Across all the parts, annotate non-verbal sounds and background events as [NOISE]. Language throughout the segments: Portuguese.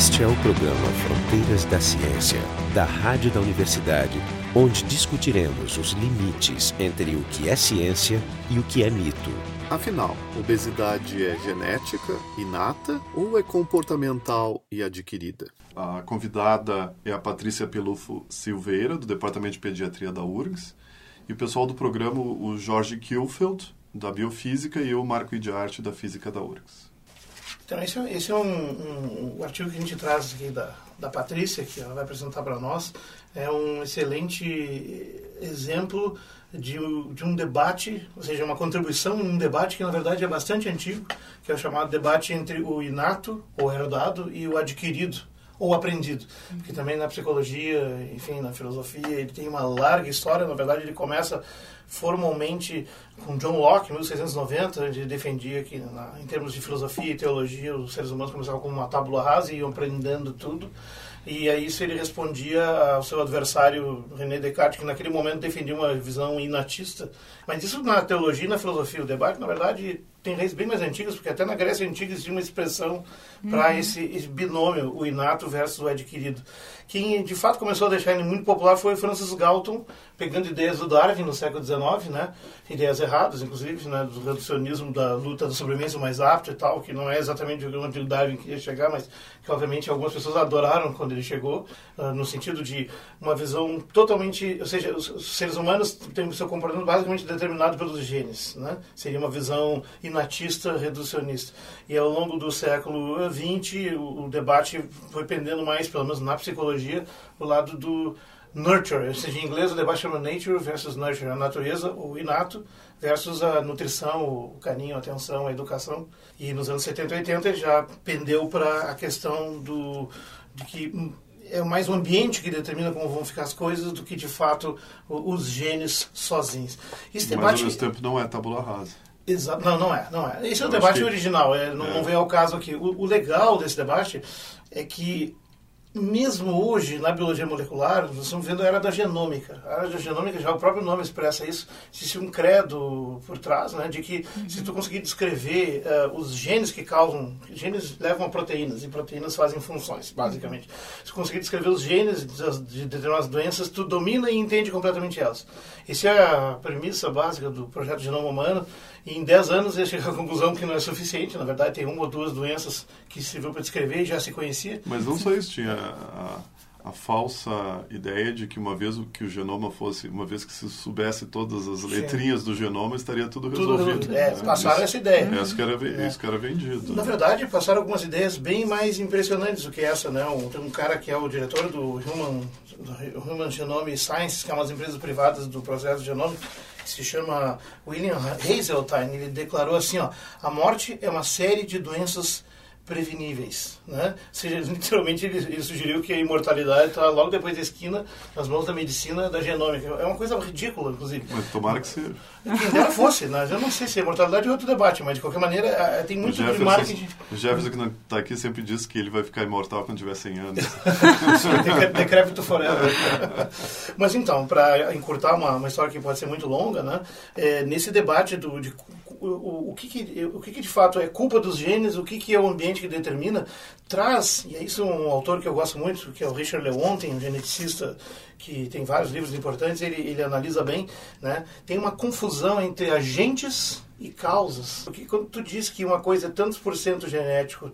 Este é o programa Fronteiras da Ciência, da Rádio da Universidade, onde discutiremos os limites entre o que é ciência e o que é mito. Afinal, obesidade é genética, inata ou é comportamental e adquirida? A convidada é a Patrícia Pelufo Silveira, do Departamento de Pediatria da URGS, e o pessoal do programa, o Jorge Kielfeld, da Biofísica, e eu, Marco Idiarte, da Física da URGS. Então, esse, é, esse é um, um, um, artigo que a gente traz aqui da, da Patrícia, que ela vai apresentar para nós. É um excelente exemplo de, de um debate, ou seja, uma contribuição um debate que, na verdade, é bastante antigo, que é o chamado debate entre o inato, ou herdado, e o adquirido, ou aprendido. Que também na psicologia, enfim, na filosofia, ele tem uma larga história. Na verdade, ele começa formalmente com John Locke, em 1690, ele defendia que, na, em termos de filosofia e teologia, os seres humanos começavam como uma tábula rasa e iam aprendendo tudo. E a isso ele respondia ao seu adversário René Descartes, que naquele momento defendia uma visão inatista. Mas isso na teologia e na filosofia, o debate, na verdade, tem raízes bem mais antigas, porque até na Grécia Antiga existia uma expressão para uhum. esse, esse, binômio, o inato versus o adquirido. Quem de fato começou a deixar ele muito popular foi Francis Galton, pegando ideias do Darwin no século XIX, né? ideias erradas, inclusive, né? do reducionismo, da luta da sobrevivência mais apta e tal, que não é exatamente onde o Darwin queria chegar, mas que obviamente algumas pessoas adoraram quando ele chegou, uh, no sentido de uma visão totalmente, ou seja, os, os seres humanos têm o seu comportamento basicamente determinado pelos genes, né? seria uma visão inatista, reducionista. E ao longo do século XX, o, o debate foi pendendo mais, pelo menos na psicologia, o lado do nurture, ou seja, em inglês o debate chama nature versus nurture, a natureza, o inato, versus a nutrição, o carinho, a atenção, a educação. E nos anos 70 e 80 já pendeu para a questão do, de que é mais o ambiente que determina como vão ficar as coisas do que, de fato, os genes sozinhos. Esse Mas, debate... ao mesmo tempo, não é tabula rasa. Exato. Não, não é, não é. Esse é o debate que... original, é, não, é. não vem ao caso aqui. O, o legal desse debate é que mesmo hoje, na biologia molecular, nós estamos vendo a era da genômica. A era da genômica, já o próprio nome expressa isso, existe um credo por trás, né, de que uhum. se tu conseguir descrever uh, os genes que causam, genes levam a proteínas, e proteínas fazem funções, basicamente. Uhum. Se conseguir descrever os genes de determinadas doenças, tu domina e entende completamente elas. Essa é a premissa básica do projeto Genoma Humano, e em 10 anos ele chegou à conclusão que não é suficiente. Na verdade, tem uma ou duas doenças que se viu para descrever e já se conhecia. Mas não só isso, tinha a, a, falsa ideia de que uma vez que o genoma fosse, uma vez que se soubesse todas as letrinhas Sim. do genoma, estaria tudo resolvido. Tudo, é, passaram isso, essa ideia. É, isso que era, é. isso que era vendido. Na verdade, passaram algumas ideias bem mais impressionantes do que essa. Né? Um, tem um cara que é o diretor do Human, do Human Genome Sciences, que é uma das empresas privadas do processo genômico, se chama William Hazeltine, ele declarou assim, ó, a morte é uma série de doenças preveníveis, né? Seja, [LAUGHS] literalmente ele, ele sugeriu que a imortalidade está logo depois da esquina, nas mãos da medicina, da genômica. É uma coisa ridícula, inclusive. Mas tomara que seja. Quem dera fosse, né? Eu não sei se a imortalidade é outro debate, mas de qualquer maneira é, tem muito de marketing. O Jefferson que está aqui sempre diz que ele vai ficar imortal quando tiver 100 anos. [LAUGHS] Decrépito forever. mas então, para encurtar uma, uma história que pode ser muito longa, né? É, nesse debate do, de o, o, que, que, o que, que de fato é culpa dos genes, o que, que é o ambiente que determina, traz, e é isso um autor que eu gosto muito, que é o Richard Lewontin, um geneticista que tem vários livros importantes, ele, ele analisa bem, né? tem uma confusão entre agentes e causas. Porque quando tu diz que uma coisa é tantos por cento genético,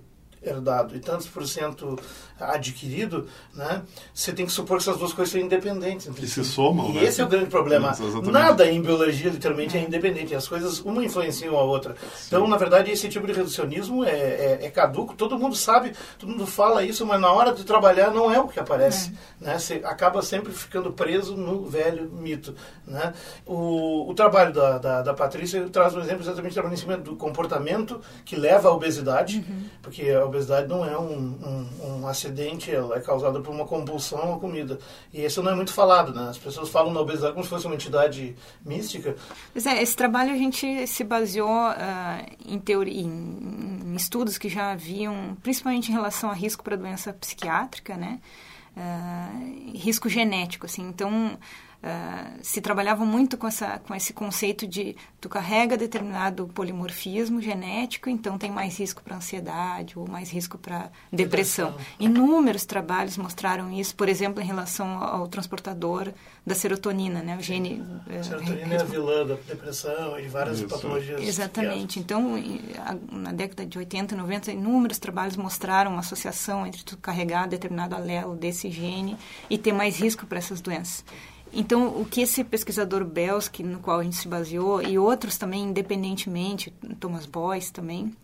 herdado e tantos por cento adquirido, né, você tem que supor que essas duas coisas são independentes. Que se somam, e né? esse é o grande problema. Nada em biologia, literalmente, é independente. As coisas, uma influenciam a outra. Sim. Então, na verdade, esse tipo de reducionismo é, é, é, caduco. Todo mundo sabe, todo mundo fala isso, mas na hora de trabalhar não é o que aparece. É. Né? Você acaba sempre ficando preso no velho mito. Né? O, o trabalho da, da, da Patrícia traz um exemplo exatamente do cima do comportamento que leva à obesidade, uhum. porque a obesidade não é um, um, um acidente ela é causada por uma compulsão à comida. E isso não é muito falado, né? As pessoas falam na obesidade como se fosse uma entidade mística. Pois é, esse trabalho a gente se baseou uh, em, teoria, em, em, estudos que já haviam, principalmente em relação a risco para doença psiquiátrica, né? Uh, risco genético, assim. Então, Uh, se trabalhava muito com, essa, com esse conceito de tu carrega determinado polimorfismo genético, então tem mais risco para ansiedade ou mais risco para depressão. depressão. Inúmeros trabalhos mostraram isso, por exemplo, em relação ao transportador da serotonina, né? O gene... A serotonina é, é a vilã da depressão e várias isso. patologias. Exatamente. Então, na década de 80, 90, inúmeros trabalhos mostraram uma associação entre tu carregar determinado alelo desse gene e ter mais risco para essas doenças. Então, o que esse pesquisador Belsky, no qual a gente se baseou, e outros também independentemente, Thomas Boyce também,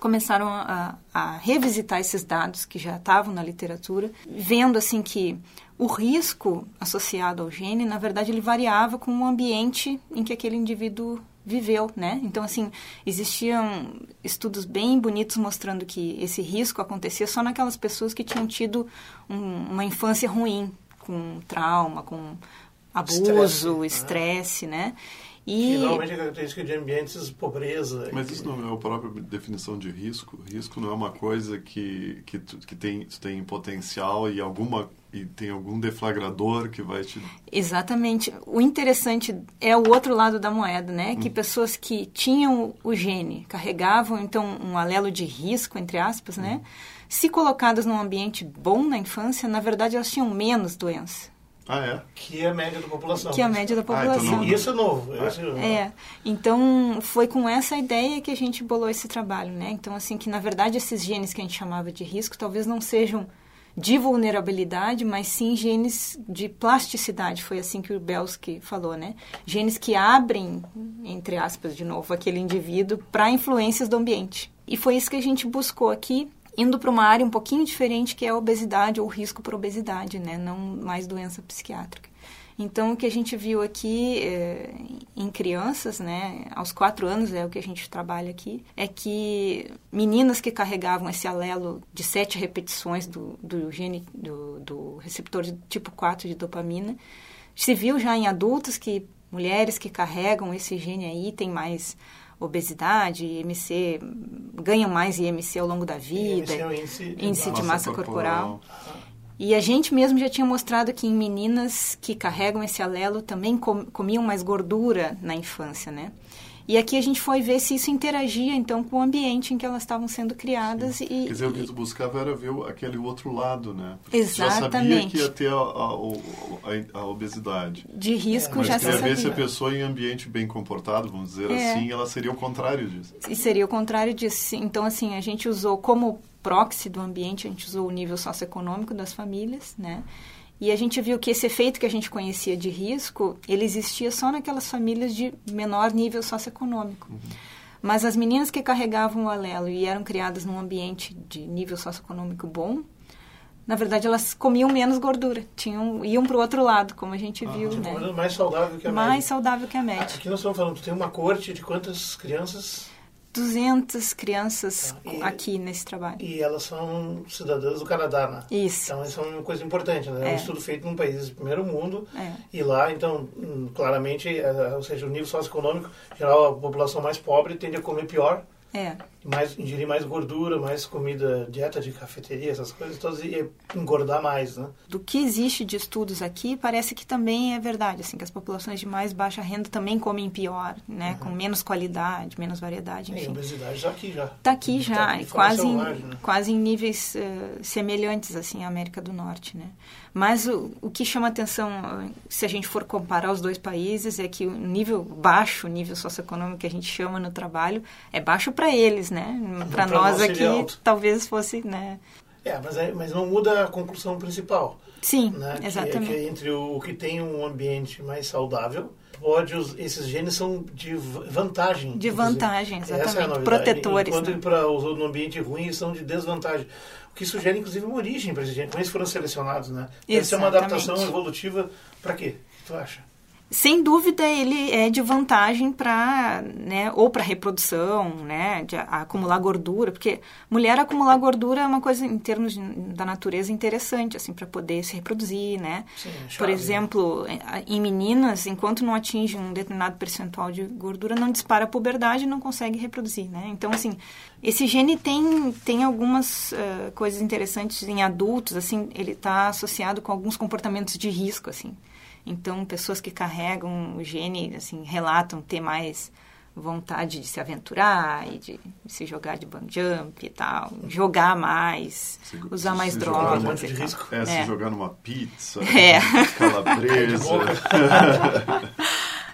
começaram a, a revisitar esses dados que já estavam na literatura, vendo assim que o risco associado ao gene, na verdade, ele variava com o ambiente em que aquele indivíduo viveu, né? Então, assim, existiam estudos bem bonitos mostrando que esse risco acontecia só naquelas pessoas que tinham tido um, uma infância ruim, com trauma, com abuso, estresse, né? E... Finalmente a característica de ambientes pobreza. Mas isso não é a própria definição de risco? Risco não é uma coisa que, que, tu, que tem, tu tem potencial e alguma e tem algum deflagrador que vai te... Exatamente. O interessante é o outro lado da moeda, né? Hum. Que pessoas que tinham o gene, carregavam, então, um alelo de risco, entre aspas, né? hum. né? Se colocadas num ambiente bom na infância, na verdade, elas tinham menos doença. Ah, é? Que é a média da população. Que é a média da população. Ah, então não... Isso é. Ah. Isso é, novo. é. Então, foi com essa ideia que a gente bolou esse trabalho, né? Então, assim, que na verdade esses genes que a gente chamava de risco talvez não sejam de vulnerabilidade, mas sim genes de plasticidade. Foi assim que o Belsky falou, né? Genes que abrem, entre aspas, de novo, aquele indivíduo para influências do ambiente. E foi isso que a gente buscou aqui indo para uma área um pouquinho diferente que é a obesidade ou risco por obesidade, né? Não mais doença psiquiátrica. Então, o que a gente viu aqui é, em crianças, né, aos quatro anos é o que a gente trabalha aqui, é que meninas que carregavam esse alelo de sete repetições do, do gene, do, do receptor de tipo 4 de dopamina, se viu já em adultos que mulheres que carregam esse gene aí têm mais obesidade, IMC, ganham mais IMC ao longo da vida, é índice, índice de massa, massa corporal. corporal. E a gente mesmo já tinha mostrado que em meninas que carregam esse alelo também comiam mais gordura na infância, né? E aqui a gente foi ver se isso interagia, então, com o ambiente em que elas estavam sendo criadas. E, Quer dizer, o que tu buscava era ver aquele outro lado, né? Porque Exatamente. já sabia que ia ter a, a, a, a obesidade. De risco é. já se sabia. ver se a pessoa em ambiente bem comportado, vamos dizer é. assim, ela seria o contrário disso. E seria o contrário disso. Então, assim, a gente usou como proxy do ambiente, a gente usou o nível socioeconômico das famílias, né? E a gente viu que esse efeito que a gente conhecia de risco, ele existia só naquelas famílias de menor nível socioeconômico. Uhum. Mas as meninas que carregavam o alelo e eram criadas num ambiente de nível socioeconômico bom, na verdade elas comiam menos gordura, tinham iam para o outro lado, como a gente ah, viu, tipo, né? Mais saudável que a mais média. Mais saudável que a média. Aqui nós estamos falando, tem uma corte de quantas crianças? 200 crianças ah, e, aqui nesse trabalho. E elas são cidadãs do Canadá, né? Isso. Então, isso é uma coisa importante, né? É, um estudo feito num país de primeiro mundo. É. E lá, então, hum, claramente, é, ou seja, o nível socioeconômico, geral, a população mais pobre tende a comer pior é. Mais, ingerir mais gordura, mais comida, dieta de cafeteria, essas coisas todas, e engordar mais, né? Do que existe de estudos aqui, parece que também é verdade, assim, que as populações de mais baixa renda também comem pior, né? Uhum. Com menos qualidade, menos variedade, enfim. E a obesidade está aqui já. Está aqui já, tá aqui quase, em, né? quase em níveis uh, semelhantes, assim, à América do Norte, né? Mas o, o que chama atenção, se a gente for comparar os dois países, é que o nível baixo, o nível socioeconômico que a gente chama no trabalho, é baixo para eles, né? Para nós, aqui, talvez fosse, né? É, mas, é, mas não muda a conclusão principal. Sim, né? exatamente. Que, é que entre o, o que tem um ambiente mais saudável pode esses genes são de vantagem. De vantagem, exatamente. É a novidade. Protetores. Enquanto né? para no ambiente ruim são de desvantagem. O que sugere, inclusive, uma origem para esses genes. Como eles foram selecionados, né? Essa é uma adaptação evolutiva para quê? O tu acha? Sem dúvida ele é de vantagem para, né, ou para reprodução, né, de acumular gordura, porque mulher acumular gordura é uma coisa em termos de, da natureza interessante, assim, para poder se reproduzir, né? Sim, é Por exemplo, em meninas, enquanto não atinge um determinado percentual de gordura, não dispara a puberdade e não consegue reproduzir, né? Então, assim, esse gene tem, tem algumas uh, coisas interessantes em adultos, assim, ele está associado com alguns comportamentos de risco, assim. Então, pessoas que carregam o gene, assim, relatam ter mais vontade de se aventurar e de, de se jogar de bang jump e tal, jogar mais, Se- usar se mais jogar drogas e de tal. risco. É, se É. jogar numa pizza, [LAUGHS] É. calabresa. [LAUGHS]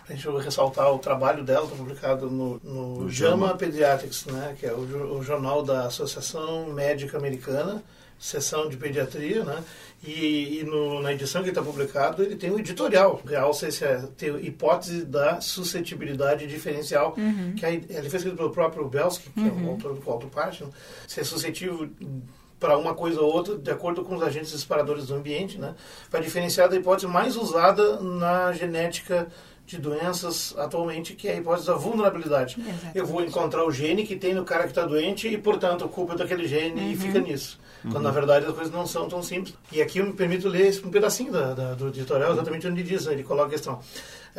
A gente vai ressaltar o trabalho dela, está publicado no, no No JAMA. Pediatrics, né, que é o, o jornal da Associação Médica Americana, seção de pediatria, né, e, e no- na edição que está publicado ele tem um editorial, realça esse, é, hipótese da suscetibilidade diferencial, que aí, ele foi escrito pelo próprio Belsky, que é o autor do qual tu parte, né, se é suscetível para uma coisa ou outra, de acordo com os agentes disparadores do ambiente, né? Para diferenciar da hipótese mais usada na genética de doenças atualmente, que é a hipótese da vulnerabilidade. Exatamente. Eu vou encontrar o gene que tem no cara que está doente e, portanto, a culpa é daquele gene e fica nisso. Quando, na verdade, as coisas não são tão simples. E aqui eu me permito ler esse- um pedacinho da, da- do editorial, exatamente onde diz, né? ele coloca a questão.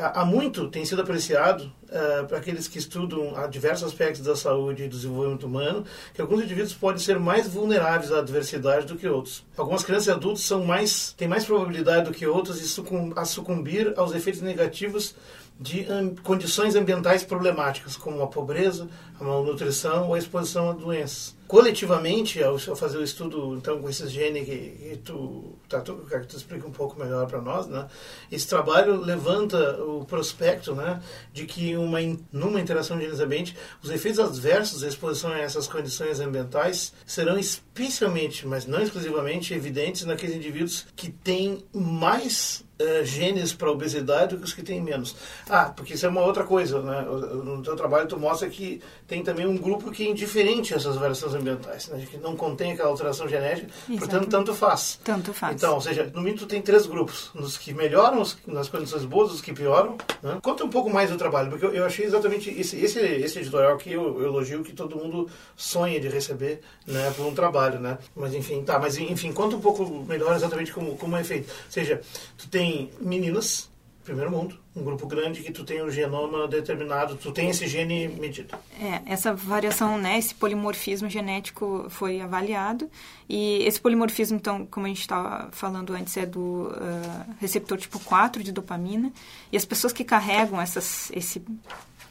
Há muito tem sido apreciado eh, para aqueles que estudam diversos aspectos da saúde e do desenvolvimento humano que alguns indivíduos podem ser mais vulneráveis à adversidade do que outros. Algumas crianças e adultos são mais têm mais probabilidade do que outros de sucum- a sucumbir aos efeitos negativos de am- condições ambientais problemáticas, como a pobreza, a malnutrição ou a exposição a doenças. Coletivamente, ao, fazer o estudo então com esses genes que, que tu, tá, tu, que tu explica um pouco melhor para nós, né? Esse trabalho levanta o prospecto, né, de que uma numa interação genes-ambiente, os efeitos adversos da exposição a essas condições ambientais serão especialmente, mas não exclusivamente, evidentes naqueles indivíduos que têm mais eh, genes para obesidade do que os que têm menos. Ah, porque isso é uma outra coisa, né? No teu trabalho tu mostra que tem também um grupo que é indiferente a essas variações ambientais, né? que não contém aquela alteração genética, portanto Exatamente. tanto faz. Tanto faz. Então, ou seja, no mínimo tu tem três grupos, nos que melhoram, os- nas condições boas, os que pioram. Né? Conta um pouco mais do trabalho, porque eu, eu achei exatamente esse, esse, esse editorial que eu, eu elogio que todo mundo sonha de receber né, por um trabalho, né? Mas enfim, tá, mas enfim, conta um pouco melhor exatamente como, como é feito. Ou seja, tu tem meninas, primeiro mundo, um grupo grande que tu tem o genoma determinado, tu tem esse gene medido. É, essa variação, né, esse polimorfismo genético foi avaliado e esse polimorfismo, então, como a gente estava falando antes, é do ah, receptor tipo 4 de dopamina e as pessoas que carregam essas, esse,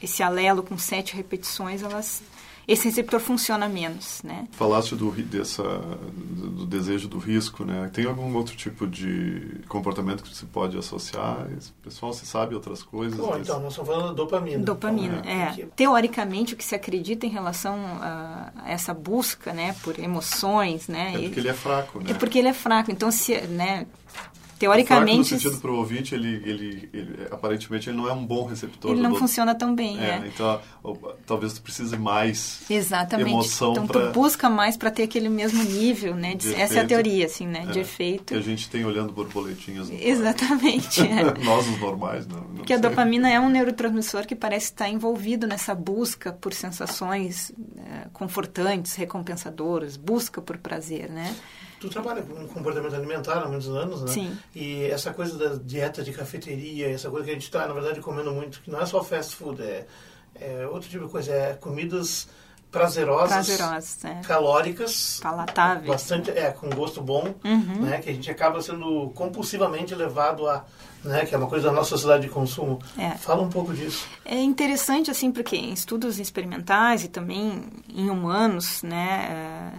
esse alelo com sete repetições, elas, esse receptor funciona menos, né? Falaste do, dessa, do desejo do risco, né? Tem algum outro tipo de comportamento que se pode associar? Esse Pessoal, você sabe outras coisas? Bom, desse- então, nós estamos falando da dopamina. Dopamina, Então, é. porque- Teoricamente, o que se acredita em relação a, essa busca, né, por emoções, né? É porque ele é fraco, né? é porque ele é fraco. Então, se, né, Fraco no teoricamente, sentido para o ouvinte, ele, ele, ele- aparentemente ele não é um bom receptor. ele não do- funciona tão bem, É, é. então talvez tu precise mais Exatamente. emoção então, pra- tu busca mais para ter aquele mesmo nível, né? de- De essa é a efeito. teoria, assim, né? De é, efeito. que a gente tem olhando borboletinhas. Exatamente. [LAUGHS] é. Nós, os normais, não. não a sei. dopamina é um neurotransmissor que parece estar envolvido nessa busca por sensações eh, confortantes, recompensadoras, busca por prazer, né? Tu trabalha com comportamento alimentar há muitos anos, né? Sim. E essa coisa da dieta de cafeteria, essa coisa que a gente está, na verdade, comendo muito, que não é só fast food, é, é outro tipo de coisa, é comidas prazerosas, Prazerosas, é. calóricas, Palatáveis. bastante, é, com gosto bom, Uhum. né? Que a gente acaba sendo compulsivamente levado a, né? Que é uma coisa da nossa sociedade de consumo. É. Fala um pouco disso. É interessante, assim, porque em estudos experimentais e também em humanos, né,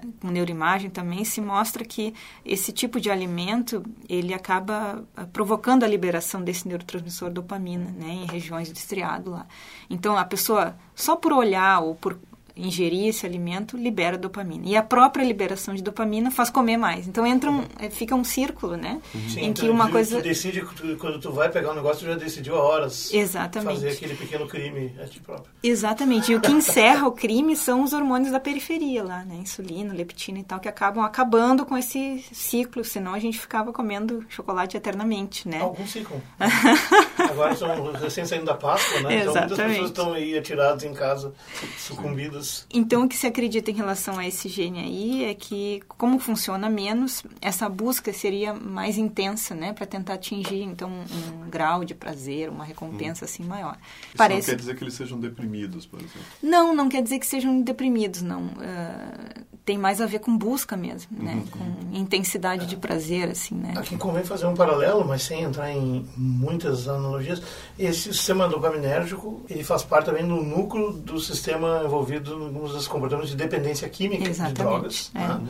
eh, com neuroimagem também, se mostra que esse tipo de alimento, ele acaba eh, provocando a liberação desse neurotransmissor dopamina, né, em regiões do estriado lá. Então, a pessoa, só por olhar ou por ingerir esse alimento, libera dopamina. E a própria liberação de dopamina faz comer mais. Então, entra um, eh, fica um círculo, né, Sim, em que então, uma tu- coisa... Tu decide, tu- quando tu vai pegar um negócio, tu já decidiu há horas Exatamente. fazer aquele pequeno crime a ti próprio. Exatamente. E o que encerra o crime são os hormônios da periferia lá, né? Insulina, leptina e tal, que acabam acabando com esse ciclo, senão a gente ficava comendo chocolate eternamente, né? Alguns ficam. [LAUGHS] Agora estão recém saindo da Páscoa, né? Então muitas Exatamente. pessoas estão aí atiradas em casa, sucumbidas. Então, o que se acredita em relação a esse gene aí é que, como funciona menos, essa busca seria mais intensa, né? Para tentar atingir, então, um grau de prazer, uma recompensa, assim, maior. Isso não quer dizer que eles sejam deprimidos, por exemplo. Não, não quer dizer que sejam deprimidos, não. Ah, tem mais a ver com busca mesmo, né? Com intensidade de prazer, assim, né? Aqui convém fazer um paralelo, mas sem entrar em muitas analogias. Esse sistema dopaminérgico, ele faz parte também do núcleo do sistema envolvido em alguns dos comportamentos de dependência química Exatamente, de drogas. é. né?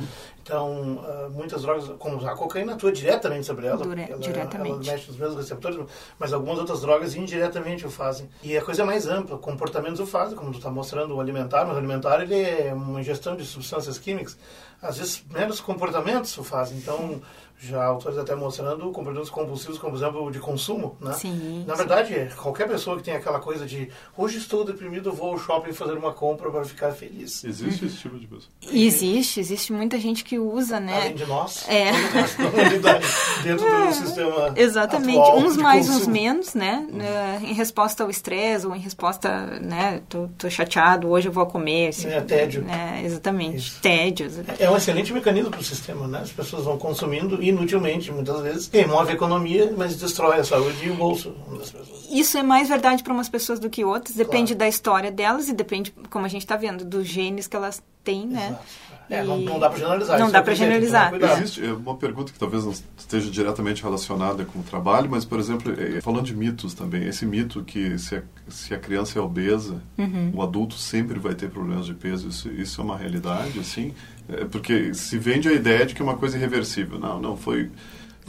Então, uh, muitas drogas, como a cocaína, atua diretamente sobre ela. Dure- ela, diretamente. Ela mexe nos mesmos receptores, mas algumas outras drogas indiretamente o fazem. E a coisa é mais ampla, comportamentos o fazem, como tu está mostrando o alimentar, mas o alimentar ele é uma ingestão de substâncias químicas. Às vezes, meros comportamentos o fazem. Então, já autores até mostrando comportamentos compulsivos, como por exemplo de consumo, né? Sim, Na sim. verdade, é, qualquer pessoa que tem aquela coisa de hoje estou deprimido, vou ao shopping fazer uma compra para ficar feliz. Existe esse tipo de pessoa. [LAUGHS] E existe, existe muita gente que usa, né? Além de nós, É. [LAUGHS] dentro do sistema Exatamente, atual uns de mais, uns consumo. menos, né? Eh, Em resposta ao estresse ou em resposta, né? Tô, tô chateado, hoje eu vou comer. assim, É, tédio. É, exatamente, Isso. tédio. É um excelente mecanismo para o sistema, né? As pessoas vão consumindo inutilmente, muitas vezes. Remove a economia, mas destrói a saúde e o bolso das pessoas. Isso é mais verdade para umas pessoas do que outras, depende Claro. da história delas e depende, como a gente está vendo, dos genes que elas têm, né? Exato. É, não, não dá para generalizar. Não dá é que tomar generalizar. Existe é, uma pergunta que talvez não esteja diretamente relacionada com o trabalho, mas, por exemplo, é, falando de mitos também, esse mito que se a, se a criança é obesa, Uhum. o adulto sempre vai ter problemas de peso, isso, isso é uma realidade, assim? É, porque se vende a ideia de que é uma coisa irreversível. Não, não, foi...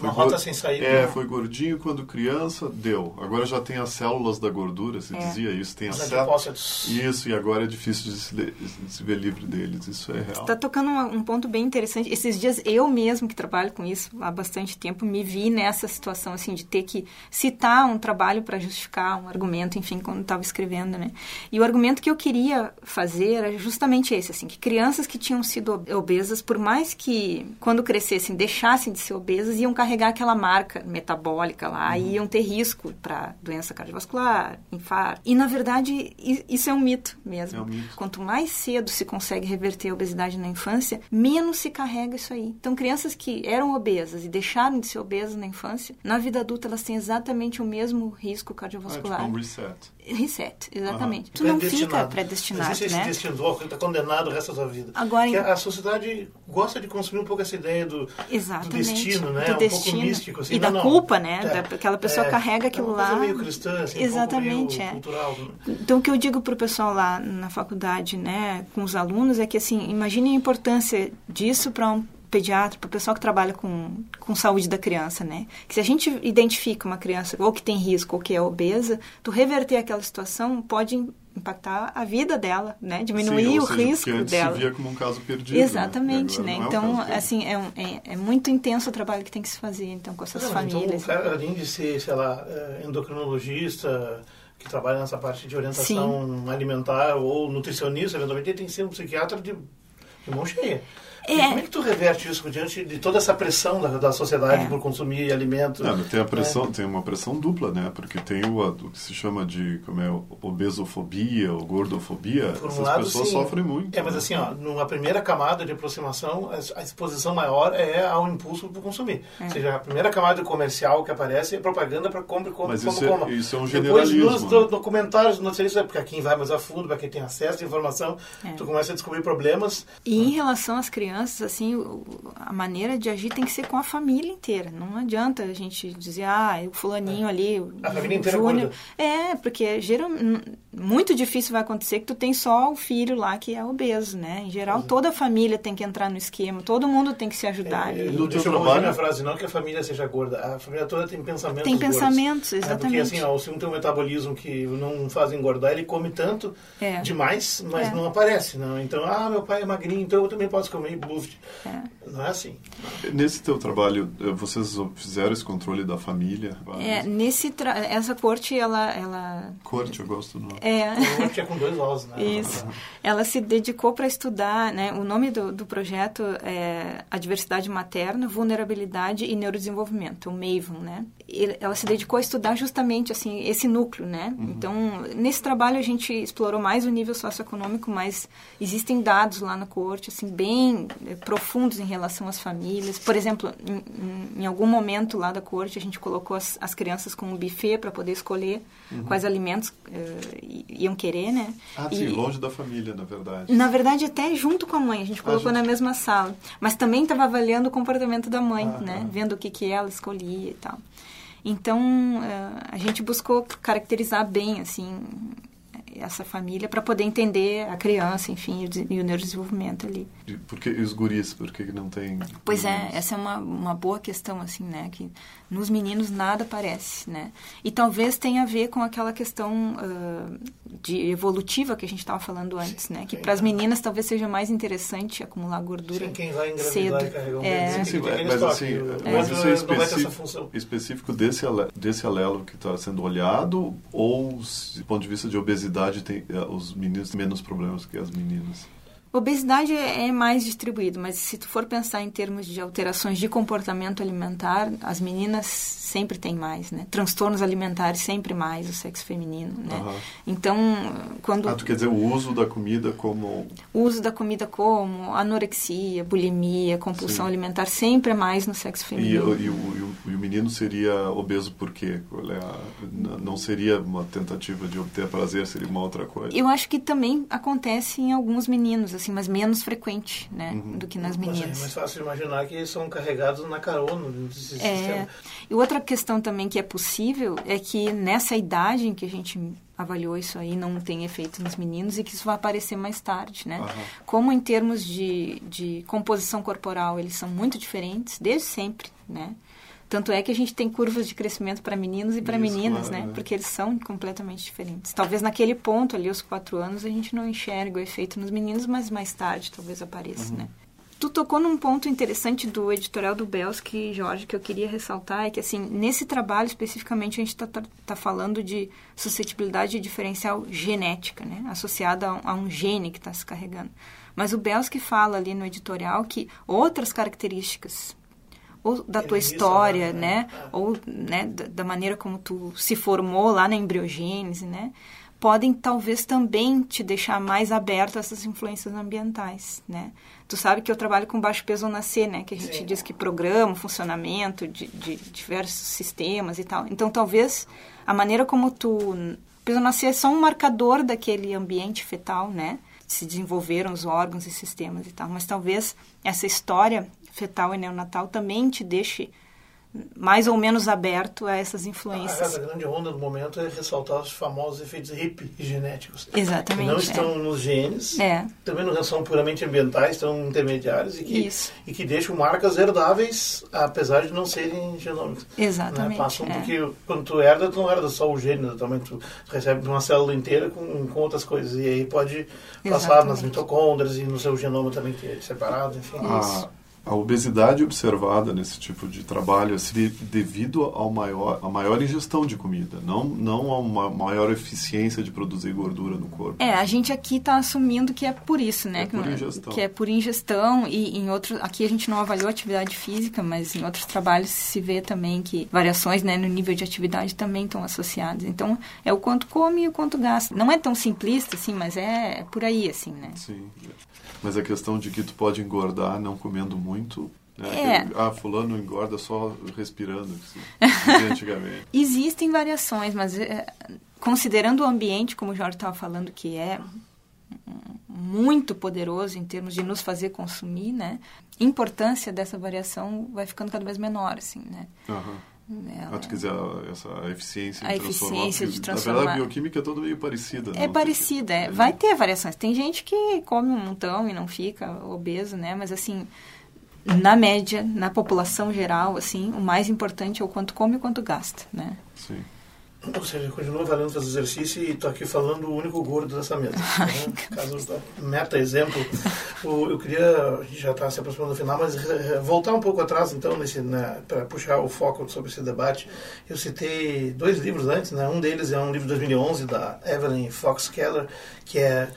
foi Uma rota sem saída. É, foi gordinho quando criança, deu. Agora já tem as células da gordura, se É. dizia isso, tem as Os células... adipócitos. Isso, e agora é difícil de se, de se ver livre deles, isso é real. Está tocando uma- um ponto bem interessante. Esses dias eu mesmo que trabalho com isso há bastante tempo me vi nessa situação assim de ter que citar um trabalho para justificar um argumento, enfim, quando estava escrevendo, né? E o argumento que eu queria fazer era justamente esse, assim, que crianças que tinham sido ob- obesas, por mais que quando crescessem deixassem de ser obesas, iam carregar aquela marca metabólica lá e iam ter risco para doença cardiovascular, infarto. E na verdade isso é um mito mesmo. É um mito. Quanto mais cedo se consegue reverter a obesidade na infância, menos se carrega isso aí. Então, crianças que eram obesas e deixaram de ser obesas na infância, na vida adulta elas têm exatamente o mesmo risco Ah, tipo, cardiovascular. é um reset. Reset, exatamente. Tu não fica predestinado, Existe esse né? destino, ó, que está condenado o resto da sua vida. Agora, Que a, a sociedade gosta de consumir um pouco essa ideia do, do destino, né? Do destino. Místico. Assim. E da Não, não. culpa, né? É, Da- aquela pessoa é, carrega aquilo é coisa lá. meio cristã, assim, Exatamente, um é. cultural. né? Então, o que eu digo para o pessoal lá na faculdade, né, com os alunos, é que, assim, imagine a importância disso para um pediatra, para o pessoal que trabalha com, com saúde da criança, né? Que se a gente identifica uma criança ou que tem risco ou que é obesa, tu reverter aquela situação pode impactar a vida dela, né? Diminuir Sim, ou o seja, risco porque antes dela. se via como um caso perdido. Exatamente, né? né? É um Então, perdido. assim, é, um- é, é muito intenso o trabalho que tem que se fazer, então, com essas Não, famílias. Então, o cara, além de ser, sei lá, eh, endocrinologista, que trabalha nessa parte de orientação alimentar, ou nutricionista, eventualmente, ele tem que ser um psiquiatra de, de mão cheia. E É. como é que tu reverte isso diante de toda essa pressão da, da sociedade É. por consumir alimentos? Mas tem a pressão, É. tem uma pressão dupla, né? Porque tem o, o que se chama de como é, obesofobia ou gordofobia. Por um Essas lado, pessoas sim. sofrem muito. É, mas né? assim, ó, numa primeira camada de aproximação, a exposição maior é ao impulso por consumir. É. Ou seja, a primeira camada comercial que aparece é propaganda para compra, compra, Mas compra, isso é- isso é um Depois, generalismo, nos né? do- documentários, não sei se é para quem vai mais a fundo, para quem tem acesso à informação, É. tu começa a descobrir problemas. E em relação às crianças, assim, o- a maneira de agir tem que ser com a família inteira. Não adianta a gente dizer, ah, o fulaninho ali, o A família inteira Júnior. É, porque geral, muito difícil vai acontecer que tu tem só o filho lá que é obeso, né? Em geral, toda a família tem que entrar no esquema, todo mundo tem que se ajudar. É, ali. no deixa eu minha frase, não que a família seja gorda, a família toda tem pensamentos Tem gordos. pensamentos, É, porque exatamente. assim, ó, se um tem um metabolismo que não faz engordar, ele come tanto É. demais, mas É. não aparece. Não. Então, ah, meu pai é magrinho, então eu também posso comer buffet. É. Não é assim. Nesse teu trabalho, eh, vocês fizeram esse controle da família? É, nesse tra- essa corte, ela, ela Corte, eu gosto do nome. é, Eu tinha com dois ossos, né? Isso. Ela se dedicou para estudar, né? O nome do, do projeto é A Diversidade Materna, Vulnerabilidade e Neurodesenvolvimento, o MAVEN, né? Ela se dedicou a estudar justamente assim esse núcleo, né? Uhum. Então, nesse trabalho a gente explorou mais o nível socioeconômico, mas existem dados lá na corte assim bem eh, profundos em relação às famílias. Por exemplo, em, em, algum momento lá da corte a gente colocou as, as crianças com um buffet para poder escolher uhum. quais alimentos uh, iam querer, né? Ah, sim, longe da família, na verdade. Na verdade, até junto com a mãe, a gente colocou a gente... na mesma sala, mas também estava avaliando o comportamento da mãe, ah, né? Ah. Vendo o que que ela escolhia e tal. Então, eh, a gente buscou caracterizar bem, assim, essa família para poder entender a criança, enfim, e o neurodesenvolvimento ali. Por que os guris? Por que não tem... Pois é, essa é uma, uma boa questão, assim, né? Que nos meninos nada parece, né? E talvez tenha a ver com aquela questão uh, de evolutiva que a gente estava falando antes, né? Que para as meninas talvez seja mais interessante acumular gordura sim, quem vai cedo. E um é. Sim, sim, mas assim, é. mas isso é específico, específico desse, desse alelo que está sendo olhado ou, do ponto de vista de obesidade, tem, eh, os meninos têm menos problemas que as meninas? Obesidade é mais distribuído, mas se tu for pensar em termos de alterações de comportamento alimentar, as meninas sempre têm mais, né? Transtornos alimentares sempre mais, o sexo feminino, né? Uhum. Então, quando... Ah, tu quer dizer o uso da comida como... O uso da comida como anorexia, bulimia, compulsão Sim. alimentar, sempre é mais no sexo feminino. E, e, o, e, o, menino seria obeso por quê? É não seria uma tentativa de obter prazer, seria uma outra coisa? Eu acho que também acontece em alguns meninos, assim, mas menos frequente, né, uhum. do que nas meninas. Mas é mais fácil imaginar que são carregados na carona desse é. sistema. E outra questão também que é possível é que nessa idade em que a gente avaliou isso aí não tem efeito nos meninos e que isso vai aparecer mais tarde, né? Uhum. Como em termos de, de composição corporal eles são muito diferentes desde sempre, né? Tanto é que a gente tem curvas de crescimento para meninos e para meninas, claro, né? né? Porque eles são completamente diferentes. Talvez naquele ponto ali, aos quatro anos, a gente não enxerga o efeito nos meninos, mas mais tarde talvez apareça, uhum. né? Tu tocou num ponto interessante do editorial do Belsky, Jorge, que eu queria ressaltar, é que, assim, nesse trabalho especificamente a gente está tá, tá falando de suscetibilidade diferencial genética, né? Associada a um, a um gene que está se carregando. Mas o Belsky fala ali no editorial que outras características ou da tua história, né? né? Ou né, da, maneira como tu se formou lá na embriogênese, né? Podem talvez também te deixar mais aberto a essas influências ambientais, né? Tu sabe que eu trabalho com baixo peso ao nascer, né? Que a gente Sim. diz que programa funcionamento de, de diversos sistemas e tal. Então, talvez a maneira como tu... Peso nascer é só um marcador daquele ambiente fetal, né? Se desenvolveram os órgãos e sistemas e tal. Mas talvez essa história fetal e neonatal também te deixe mais ou menos aberto a essas influências. A, grande onda do momento é ressaltar os famosos efeitos HIP genéticos. Exatamente. Que não estão é. nos genes, é. também não são puramente ambientais, estão intermediários e que, Isso. e que deixam marcas herdáveis, apesar de não serem genômicas. Né? Exatamente. Né? Passam é. porque quando tu herda, tu não herda só o gene, também tu, tu recebe uma célula inteira com, com outras coisas. E aí pode passar Exatamente. nas mitocôndrias e no seu genoma também ter é separado, enfim. Ah a obesidade observada nesse tipo de trabalho seria devido ao maior, à maior ingestão de comida, não, não a uma maior eficiência de produzir gordura no corpo. É, a gente aqui está assumindo que é por isso, né? É por ingestão. Que é por ingestão e em outros... Aqui a gente não avaliou atividade física, mas em outros trabalhos se vê também que variações né, no nível de atividade também estão associadas. Então, é o quanto come e o quanto gasta. Não é tão simplista, assim, mas é por aí, assim, né? Sim. Mas a questão de que tu pode engordar não comendo muito né? É. Ah, fulano engorda só respirando, [LAUGHS] antigamente. Existem variações, mas é, considerando o ambiente, como o Jorge estava falando, que é muito poderoso em termos de nos fazer consumir, né? A importância dessa variação vai ficando cada vez menor, assim, né? Uhum. Ela... Ah, quer dizer, essa eficiência a eficiência de transformar. Na verdade, a bioquímica é toda meio parecida. É parecida, é. vai ter variações. Tem gente que come um montão e não fica obeso, né? Mas assim, na média, na população geral, assim, o mais importante é o quanto come e o quanto gasta, né? Sim. Ou seja, continua valendo fazer exercício e estou aqui falando o único gordo dessa mesa. Né? Caso meta exemplo, eu queria, a gente já está se aproximando do final, mas voltar um pouco atrás então nesse, né, para puxar o foco sobre esse debate. Eu citei dois livros antes, né? Um deles é um livro de 2011 da Evelyn Fox Keller, que é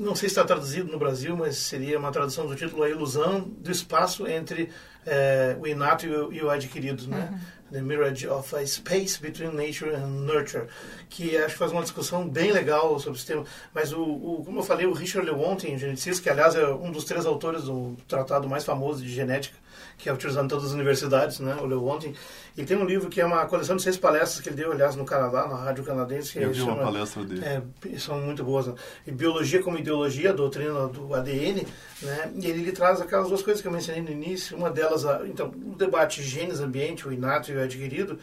não sei se está traduzido no Brasil, mas seria uma tradução do título A Ilusão do Espaço entre é, o inato e o, e o adquirido, né? The Mirage of a Space Between Nature and Nurture, que acho que faz uma discussão bem legal sobre o sistema. Mas, o, o como eu falei, o Richard Lewontin, geneticista, que aliás é um dos três autores do tratado mais famoso de genética, que é utilizado em todas as universidades, né, o Lewontin. Ele tem um livro que é uma coleção de seis palestras que ele deu, aliás, no Canadá, na rádio canadense. Eu vi chama, uma palestra dele. É, são muito boas. Né? E Biologia como Ideologia, a doutrina do ADN, né? E ele, ele traz aquelas duas coisas que eu mencionei no início. Uma delas, a, então, o debate genes, ambiente, o inato e o adquirido.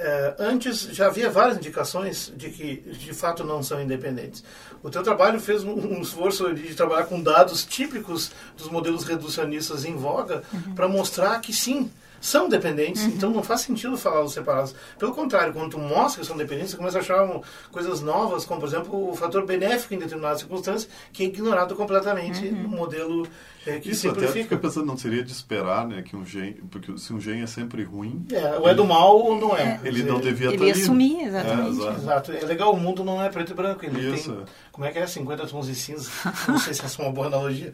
É, antes já havia várias indicações de que de fato não são independentes. O teu trabalho fez um, um esforço de trabalhar com dados típicos dos modelos reducionistas em voga uhum. para mostrar que sim, são dependentes, uhum. então não faz sentido falar os separados. Pelo contrário, quando tu mostra que são dependentes, você começa a achar coisas novas, como por exemplo o fator benéfico em determinadas circunstâncias, que é ignorado completamente uhum. no modelo é, que Isso simplifica. até fica pensando, não seria de esperar, né, que um gene, porque se um gene é sempre ruim... É, ou é do mal ou não é. Ele não devia ele estar assumir, exatamente. É, exato. É legal, o mundo não é preto e branco, ele Isso. tem, como é que é, 50 tons de cinza, não sei se essa é uma boa analogia,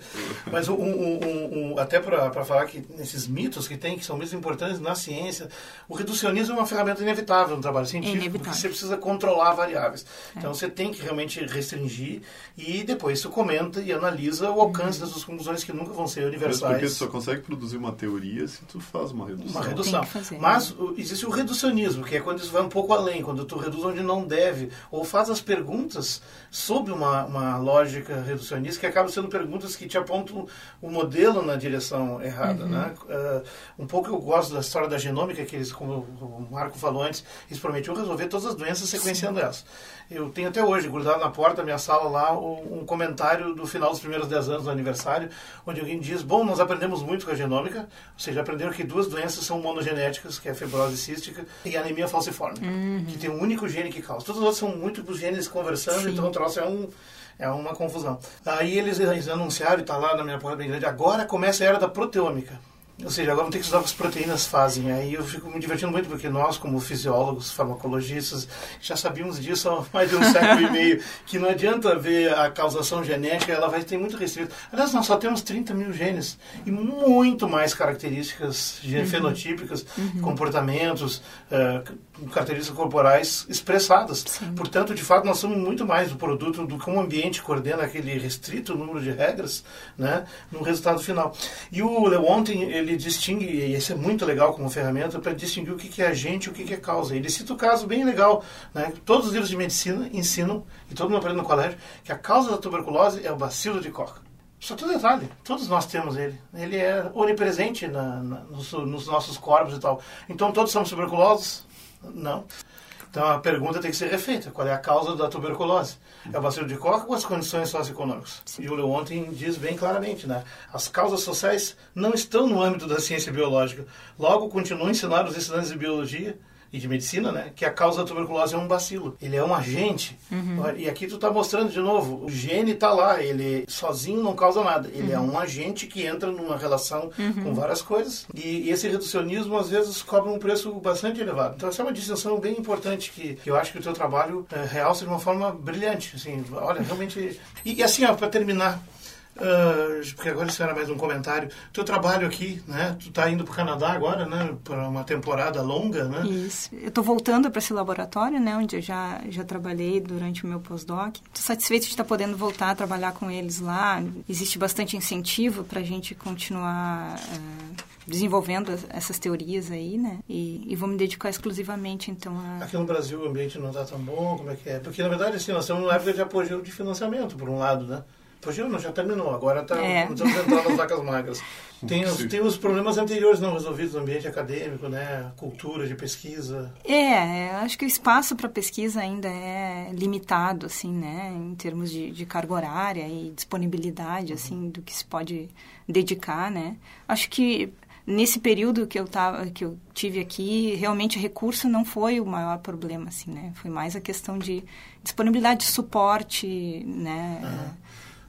mas um, um, um, até para falar que nesses mitos que tem, que são mitos importantes na ciência, o reducionismo é uma ferramenta inevitável no trabalho científico, porque você precisa controlar variáveis. Então você tem que realmente restringir e depois você comenta e analisa o alcance das suas conclusões que nunca vão ser universais. Porque tu só consegue produzir uma teoria se tu faz uma redução. Uma redução. Mas o, existe o reducionismo, que é quando isso vai um pouco além, quando tu reduz onde não deve, ou faz as perguntas sob uma, uma lógica reducionista, que acabam sendo perguntas que te apontam o modelo na direção errada. Uhum. Né? Uh, um pouco eu gosto da história da genômica, que eles, como o Marco falou antes, eles prometiam resolver todas as doenças sequenciando Sim. elas. Eu tenho até hoje, grudado na porta da minha sala lá, um comentário do final dos primeiros 10 anos do aniversário, onde alguém diz, bom, nós aprendemos muito com a genômica, ou seja, aprenderam que duas doenças são monogenéticas, que é a fibrose cística e a anemia falciforme, uhum. que tem um único gene que causa. Todos os outros são múltiplos genes conversando, Sim. então o troço é um... É uma confusão. Aí eles, eles anunciaram, e está lá na minha porta bem grande, agora começa a era da proteômica. Ou seja, agora vamos ter que estudar o que as proteínas fazem. Aí eu fico me divertindo muito, porque nós, como fisiólogos, farmacologistas, já sabíamos disso há mais de um século e meio, [LAUGHS] que não adianta ver a causação genética, ela vai ter muito restrito. Aliás, nós só temos 30 mil genes e muito mais características uhum. fenotípicas, uhum. comportamentos, uh, características corporais expressadas. Sim. Portanto, de fato, nós somos muito mais o produto do que um ambiente coordena aquele restrito número de regras né, no resultado final. E o Lewontin, ele distingue, e isso é muito legal como ferramenta, para distinguir o que é agente e o que é causa. Ele cita um caso bem legal. Né? Todos os livros de medicina ensinam, e todo mundo aprende no colégio, que a causa da tuberculose é o bacilo de Koch. Só tem um detalhe, todos nós temos ele. Ele é onipresente na, na, nos, nos, nossos corpos e tal. Então todos somos tuberculosos? Não. Então a pergunta tem que ser refeita: qual é a causa da tuberculose? É o bacilo de Koch ou as condições socioeconômicas? E o ontem diz bem claramente, né? As causas sociais não estão no âmbito da ciência biológica. Logo, continuam a ensinar os estudantes de biologia e de medicina, né, que a causa da tuberculose é um bacilo. Ele é um agente. Uhum. E aqui tu está mostrando de novo, o gene está lá, ele sozinho não causa nada. Ele é uhum. é um agente que entra numa relação uhum. com várias coisas. E, e, esse reducionismo às vezes cobra um preço bastante elevado. Então essa é uma distinção bem importante que, que eu acho que o teu trabalho é, realça de uma forma brilhante. Assim, olha, realmente. E, e assim, para terminar, Uh, porque agora isso era mais um comentário. Teu trabalho aqui, né? Tu tá indo para o Canadá agora, né? Para uma temporada longa, né? Isso. Eu estou voltando para esse laboratório, né? Onde eu já já trabalhei durante o meu pós-doc. Estou satisfeito de estar podendo voltar a trabalhar com eles lá. Existe bastante incentivo para a gente continuar uh, desenvolvendo essas teorias aí, né? E, e, vou me dedicar exclusivamente, então, a... Aqui no Brasil o ambiente não está tão bom, como é que é? Porque, na verdade, assim, nós estamos numa época de apogeu de financiamento, por um lado, né? Fugiu, não, já terminou. Agora está é. entrar nas vacas magras. [LAUGHS] Tem os, tem os problemas anteriores não resolvidos no ambiente acadêmico, né? Cultura de pesquisa. É, é acho que o espaço para pesquisa ainda é limitado, assim, né? Em termos de, de carga horária e disponibilidade, uhum. assim, do que se pode dedicar, né? Acho que nesse período que eu tava que eu tive aqui realmente recurso não foi o maior problema assim né foi mais a questão de disponibilidade de suporte né uhum.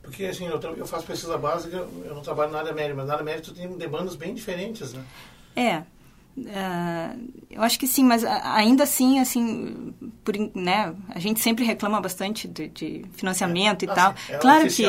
Porque, assim, eu, eu faço pesquisa básica, eu não trabalho na área médica, mas na área médica tu tem demandas bem diferentes, né? É. Uh, eu acho que sim, mas ainda assim, assim, por, né, a gente sempre reclama bastante de, de financiamento é, e tal. É claro que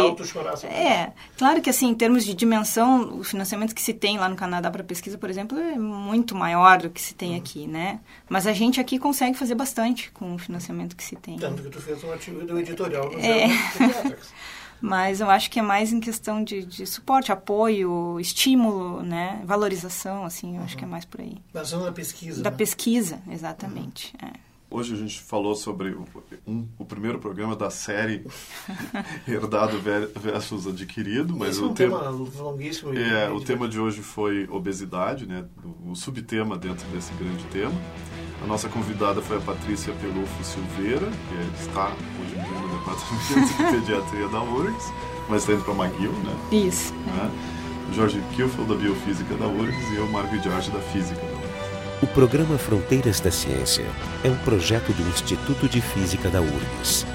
é, claro que assim, em termos de dimensão, o financiamento que se tem lá no Canadá para pesquisa, por exemplo, é muito maior do que se tem uhum. aqui, né? Mas a gente aqui consegue fazer bastante com o financiamento que se tem. Tanto que tu fez um artigo do editorial no é. [LAUGHS] Mas eu acho que é mais em questão de, de suporte, apoio, estímulo, né? Valorização, assim, eu uhum. acho que é mais por aí. Na zona da pesquisa. Da né? pesquisa, exatamente. Uhum. É. Hoje a gente falou sobre o, um, o primeiro programa da série [LAUGHS] Herdado versus Adquirido, mas Esse o é um tema, tema longuíssimo. É, o tema de hoje foi obesidade, né? O, o subtema dentro desse grande tema. A nossa convidada foi a Patrícia Pelufo Silveira, que está hoje em dia departamento de pediatria da URGS, mas está indo para McGill, né? Isso. Né? Jorge Kilfeld, da Biofísica da URGS, e eu, Marco Arte, da Física da URGS. O programa Fronteiras da Ciência é um projeto do Instituto de Física da URGS